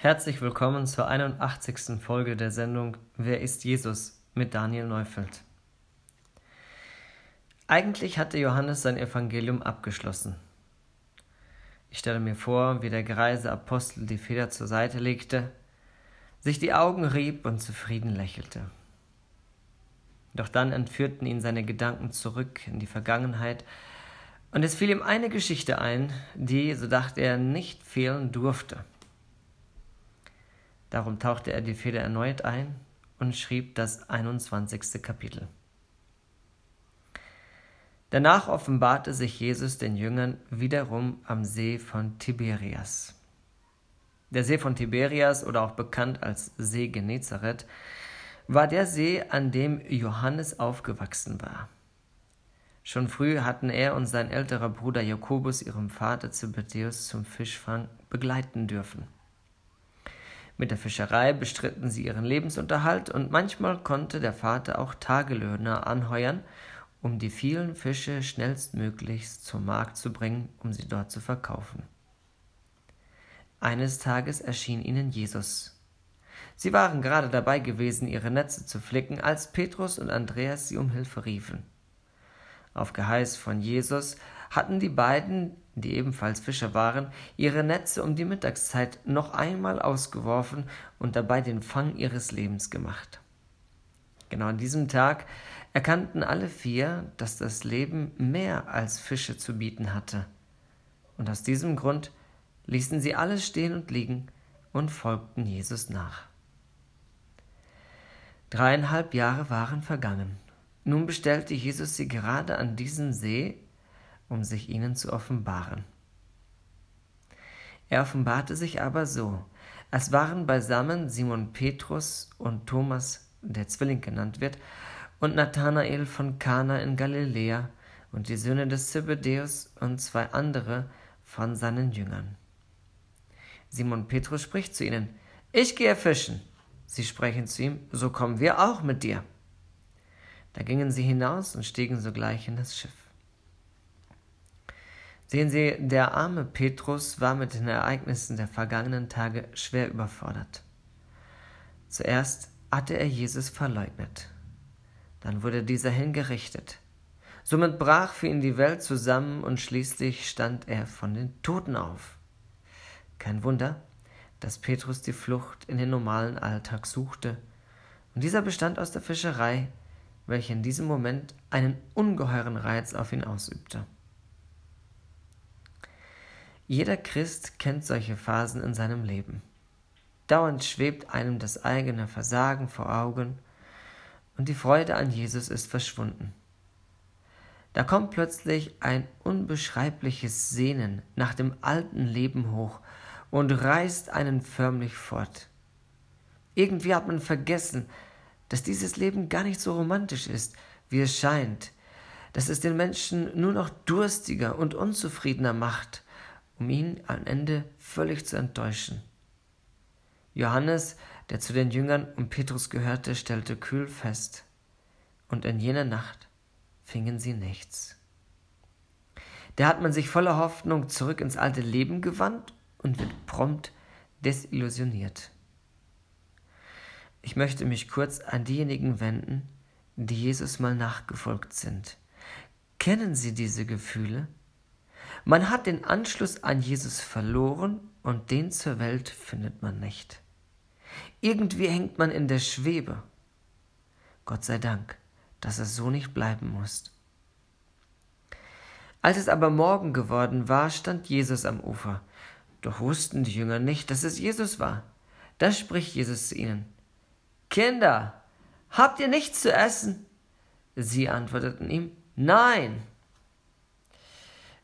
Herzlich willkommen zur 81. Folge der Sendung Wer ist Jesus mit Daniel Neufeld. Eigentlich hatte Johannes sein Evangelium abgeschlossen. Ich stelle mir vor, wie der greise Apostel die Feder zur Seite legte, sich die Augen rieb und zufrieden lächelte. Doch dann entführten ihn seine Gedanken zurück in die Vergangenheit, und es fiel ihm eine Geschichte ein, die, so dachte er, nicht fehlen durfte. Darum tauchte er die Feder erneut ein und schrieb das 21. Kapitel. Danach offenbarte sich Jesus den Jüngern wiederum am See von Tiberias. Der See von Tiberias oder auch bekannt als See Genezareth war der See, an dem Johannes aufgewachsen war. Schon früh hatten er und sein älterer Bruder Jakobus ihrem Vater Zebedeus zum Fischfang begleiten dürfen. Mit der Fischerei bestritten sie ihren Lebensunterhalt und manchmal konnte der Vater auch Tagelöhner anheuern, um die vielen Fische schnellstmöglichst zum Markt zu bringen, um sie dort zu verkaufen. Eines Tages erschien ihnen Jesus. Sie waren gerade dabei gewesen, ihre Netze zu flicken, als Petrus und Andreas sie um Hilfe riefen. Auf Geheiß von Jesus hatten die beiden die ebenfalls Fischer waren, ihre Netze um die Mittagszeit noch einmal ausgeworfen und dabei den Fang ihres Lebens gemacht. Genau an diesem Tag erkannten alle vier, dass das Leben mehr als Fische zu bieten hatte. Und aus diesem Grund ließen sie alles stehen und liegen und folgten Jesus nach. Dreieinhalb Jahre waren vergangen. Nun bestellte Jesus sie gerade an diesem See um sich ihnen zu offenbaren. Er offenbarte sich aber so. Es waren beisammen Simon Petrus und Thomas, der Zwilling genannt wird, und Nathanael von Kana in Galiläa und die Söhne des Zebedäus und zwei andere von seinen Jüngern. Simon Petrus spricht zu ihnen, ich gehe fischen. Sie sprechen zu ihm, so kommen wir auch mit dir. Da gingen sie hinaus und stiegen sogleich in das Schiff. Sehen Sie, der arme Petrus war mit den Ereignissen der vergangenen Tage schwer überfordert. Zuerst hatte er Jesus verleugnet. Dann wurde dieser hingerichtet. Somit brach für ihn die Welt zusammen und schließlich stand er von den Toten auf. Kein Wunder, dass Petrus die Flucht in den normalen Alltag suchte, und dieser bestand aus der Fischerei, welche in diesem Moment einen ungeheuren Reiz auf ihn ausübte. Jeder Christ kennt solche Phasen in seinem Leben. Dauernd schwebt einem das eigene Versagen vor Augen und die Freude an Jesus ist verschwunden. Da kommt plötzlich ein unbeschreibliches Sehnen nach dem alten Leben hoch und reißt einen förmlich fort. Irgendwie hat man vergessen, dass dieses Leben gar nicht so romantisch ist, wie es scheint, dass es den Menschen nur noch durstiger und unzufriedener macht um ihn am Ende völlig zu enttäuschen. Johannes, der zu den Jüngern und Petrus gehörte, stellte kühl fest, und in jener Nacht fingen sie nichts. Da hat man sich voller Hoffnung zurück ins alte Leben gewandt und wird prompt desillusioniert. Ich möchte mich kurz an diejenigen wenden, die Jesus mal nachgefolgt sind. Kennen Sie diese Gefühle? Man hat den Anschluss an Jesus verloren und den zur Welt findet man nicht. Irgendwie hängt man in der Schwebe. Gott sei Dank, dass es so nicht bleiben muss. Als es aber Morgen geworden war, stand Jesus am Ufer. Doch wussten die Jünger nicht, dass es Jesus war. Da spricht Jesus zu ihnen. Kinder, habt ihr nichts zu essen? Sie antworteten ihm, Nein.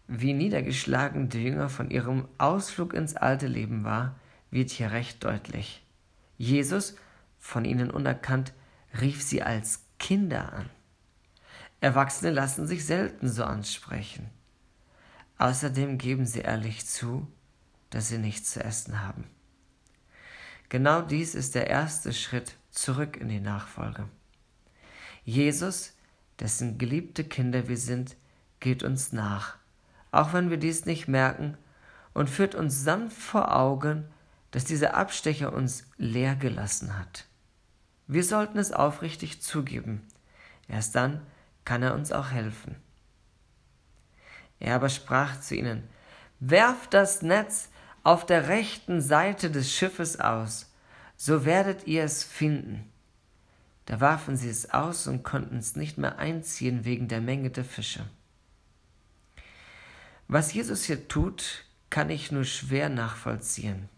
Wie niedergeschlagen die Jünger von ihrem Ausflug ins alte Leben war, wird hier recht deutlich. Jesus, von ihnen unerkannt, rief sie als Kinder an. Erwachsene lassen sich selten so ansprechen. Außerdem geben sie ehrlich zu, dass sie nichts zu essen haben. Genau dies ist der erste Schritt zurück in die Nachfolge. Jesus, dessen geliebte Kinder wir sind, geht uns nach auch wenn wir dies nicht merken, und führt uns sanft vor Augen, dass dieser Abstecher uns leer gelassen hat. Wir sollten es aufrichtig zugeben. Erst dann kann er uns auch helfen. Er aber sprach zu ihnen, Werft das Netz auf der rechten Seite des Schiffes aus, so werdet ihr es finden. Da warfen sie es aus und konnten es nicht mehr einziehen wegen der Menge der Fische. Was Jesus hier tut, kann ich nur schwer nachvollziehen.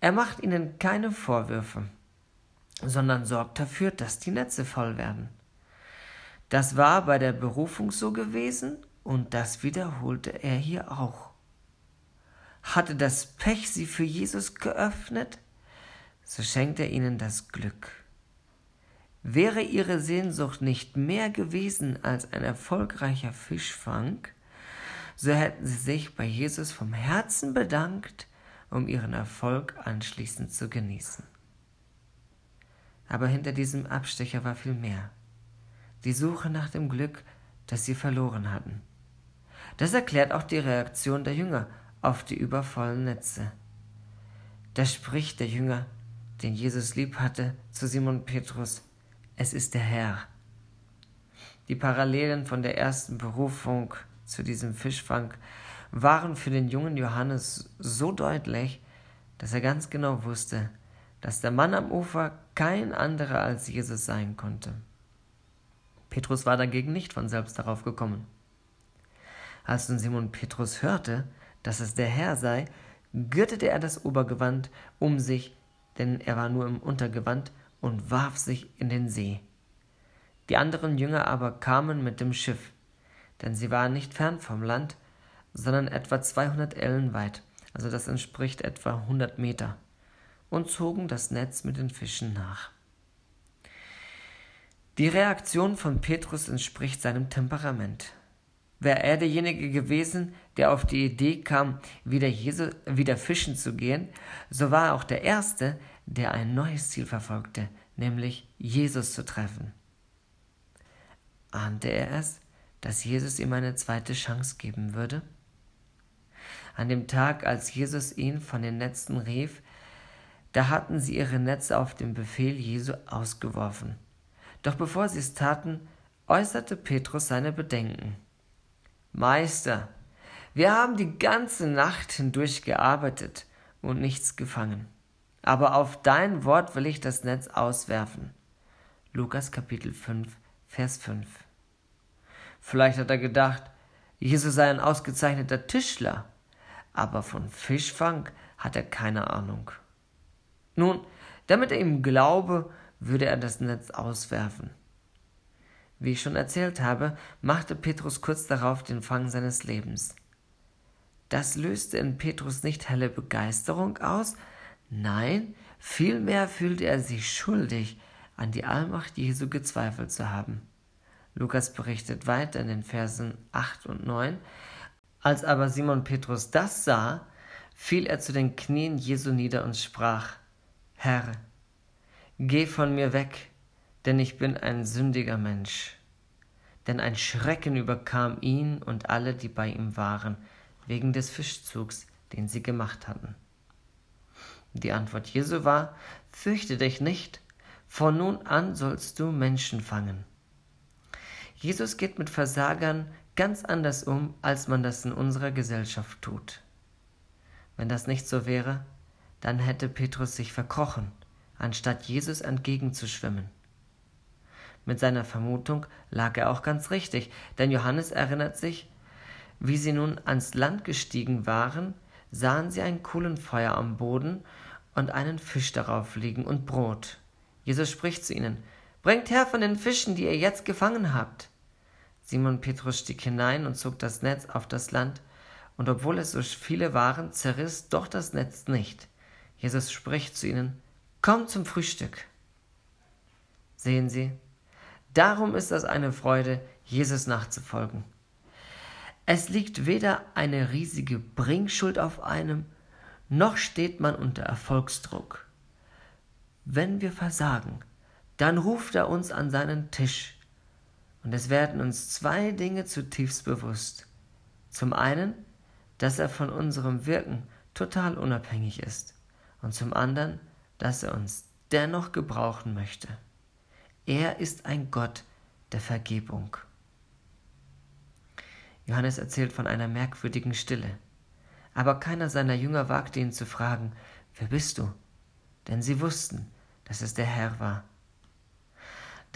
Er macht ihnen keine Vorwürfe, sondern sorgt dafür, dass die Netze voll werden. Das war bei der Berufung so gewesen und das wiederholte er hier auch. Hatte das Pech sie für Jesus geöffnet, so schenkt er ihnen das Glück. Wäre ihre Sehnsucht nicht mehr gewesen als ein erfolgreicher Fischfang, so hätten sie sich bei Jesus vom Herzen bedankt, um ihren Erfolg anschließend zu genießen. Aber hinter diesem Abstecher war viel mehr. Die Suche nach dem Glück, das sie verloren hatten. Das erklärt auch die Reaktion der Jünger auf die übervollen Netze. Da spricht der Jünger, den Jesus lieb hatte, zu Simon Petrus, es ist der Herr. Die Parallelen von der ersten Berufung zu diesem Fischfang waren für den jungen Johannes so deutlich, dass er ganz genau wusste, dass der Mann am Ufer kein anderer als Jesus sein konnte. Petrus war dagegen nicht von selbst darauf gekommen. Als nun Simon Petrus hörte, dass es der Herr sei, gürtete er das Obergewand um sich, denn er war nur im Untergewand, und warf sich in den See. Die anderen Jünger aber kamen mit dem Schiff, denn sie waren nicht fern vom Land, sondern etwa 200 Ellen weit, also das entspricht etwa 100 Meter, und zogen das Netz mit den Fischen nach. Die Reaktion von Petrus entspricht seinem Temperament. Wäre er derjenige gewesen, der auf die Idee kam, wieder, Jesu, wieder fischen zu gehen, so war er auch der Erste, der ein neues Ziel verfolgte, nämlich Jesus zu treffen. Ahnte er es, dass Jesus ihm eine zweite Chance geben würde? An dem Tag, als Jesus ihn von den Netzen rief, da hatten sie ihre Netze auf den Befehl Jesu ausgeworfen. Doch bevor sie es taten, äußerte Petrus seine Bedenken. Meister, wir haben die ganze Nacht hindurch gearbeitet und nichts gefangen. Aber auf dein Wort will ich das Netz auswerfen. Lukas Kapitel 5, Vers 5. Vielleicht hat er gedacht, Jesus sei ein ausgezeichneter Tischler, aber von Fischfang hat er keine Ahnung. Nun, damit er ihm glaube, würde er das Netz auswerfen. Wie ich schon erzählt habe, machte Petrus kurz darauf den Fang seines Lebens. Das löste in Petrus nicht helle Begeisterung aus, nein, vielmehr fühlte er sich schuldig, an die Allmacht Jesu gezweifelt zu haben. Lukas berichtet weiter in den Versen 8 und 9, als aber Simon Petrus das sah, fiel er zu den Knien Jesu nieder und sprach, Herr, geh von mir weg, denn ich bin ein sündiger Mensch. Denn ein Schrecken überkam ihn und alle, die bei ihm waren, wegen des Fischzugs, den sie gemacht hatten. Die Antwort Jesu war, Fürchte dich nicht, von nun an sollst du Menschen fangen. Jesus geht mit Versagern ganz anders um, als man das in unserer Gesellschaft tut. Wenn das nicht so wäre, dann hätte Petrus sich verkrochen, anstatt Jesus entgegenzuschwimmen. Mit seiner Vermutung lag er auch ganz richtig, denn Johannes erinnert sich, wie sie nun ans Land gestiegen waren, sahen sie ein Kohlenfeuer am Boden und einen Fisch darauf liegen und Brot. Jesus spricht zu ihnen, Bringt her von den Fischen, die ihr jetzt gefangen habt. Simon Petrus stieg hinein und zog das Netz auf das Land, und obwohl es so viele waren, zerriss doch das Netz nicht. Jesus spricht zu ihnen, Kommt zum Frühstück. Sehen Sie, Darum ist es eine Freude, Jesus nachzufolgen. Es liegt weder eine riesige Bringschuld auf einem, noch steht man unter Erfolgsdruck. Wenn wir versagen, dann ruft er uns an seinen Tisch. Und es werden uns zwei Dinge zutiefst bewusst. Zum einen, dass er von unserem Wirken total unabhängig ist. und zum anderen, dass er uns dennoch gebrauchen möchte. Er ist ein Gott der Vergebung. Johannes erzählt von einer merkwürdigen Stille. Aber keiner seiner Jünger wagte ihn zu fragen, wer bist du? Denn sie wussten, dass es der Herr war.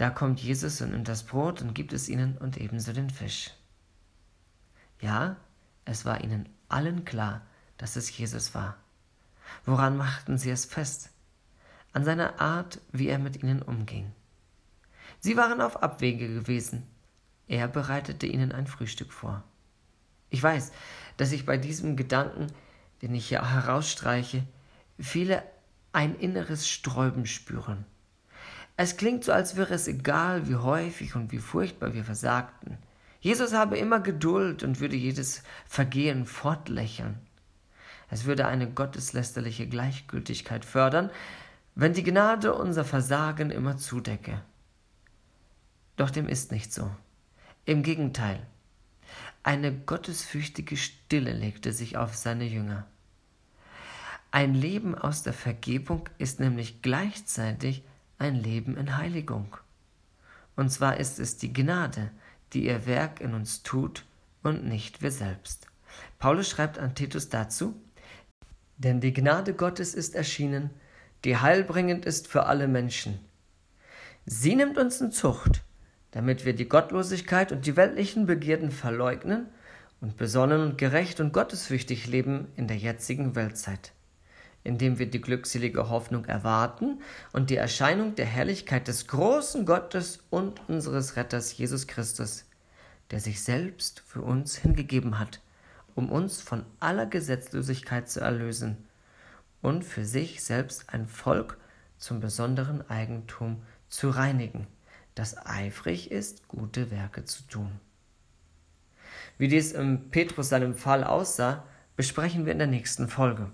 Da kommt Jesus und nimmt das Brot und gibt es ihnen und ebenso den Fisch. Ja, es war ihnen allen klar, dass es Jesus war. Woran machten sie es fest? An seiner Art, wie er mit ihnen umging. Sie waren auf Abwege gewesen. Er bereitete ihnen ein Frühstück vor. Ich weiß, dass ich bei diesem Gedanken, den ich hier herausstreiche, viele ein inneres Sträuben spüren. Es klingt so, als wäre es egal, wie häufig und wie furchtbar wir versagten. Jesus habe immer Geduld und würde jedes Vergehen fortlächeln. Es würde eine gotteslästerliche Gleichgültigkeit fördern, wenn die Gnade unser Versagen immer zudecke. Doch dem ist nicht so. Im Gegenteil, eine gottesfürchtige Stille legte sich auf seine Jünger. Ein Leben aus der Vergebung ist nämlich gleichzeitig ein Leben in Heiligung. Und zwar ist es die Gnade, die ihr Werk in uns tut und nicht wir selbst. Paulus schreibt an Titus dazu, denn die Gnade Gottes ist erschienen, die heilbringend ist für alle Menschen. Sie nimmt uns in Zucht, damit wir die Gottlosigkeit und die weltlichen Begierden verleugnen und besonnen und gerecht und gottesfürchtig leben in der jetzigen Weltzeit indem wir die glückselige Hoffnung erwarten und die Erscheinung der Herrlichkeit des großen Gottes und unseres Retters Jesus Christus, der sich selbst für uns hingegeben hat, um uns von aller Gesetzlosigkeit zu erlösen und für sich selbst ein Volk zum besonderen Eigentum zu reinigen, das eifrig ist, gute Werke zu tun. Wie dies im Petrus seinem Fall aussah, besprechen wir in der nächsten Folge.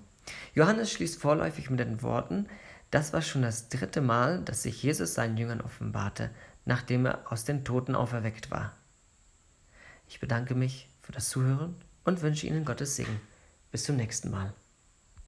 Johannes schließt vorläufig mit den Worten, das war schon das dritte Mal, dass sich Jesus seinen Jüngern offenbarte, nachdem er aus den Toten auferweckt war. Ich bedanke mich für das Zuhören und wünsche Ihnen Gottes Segen. Bis zum nächsten Mal.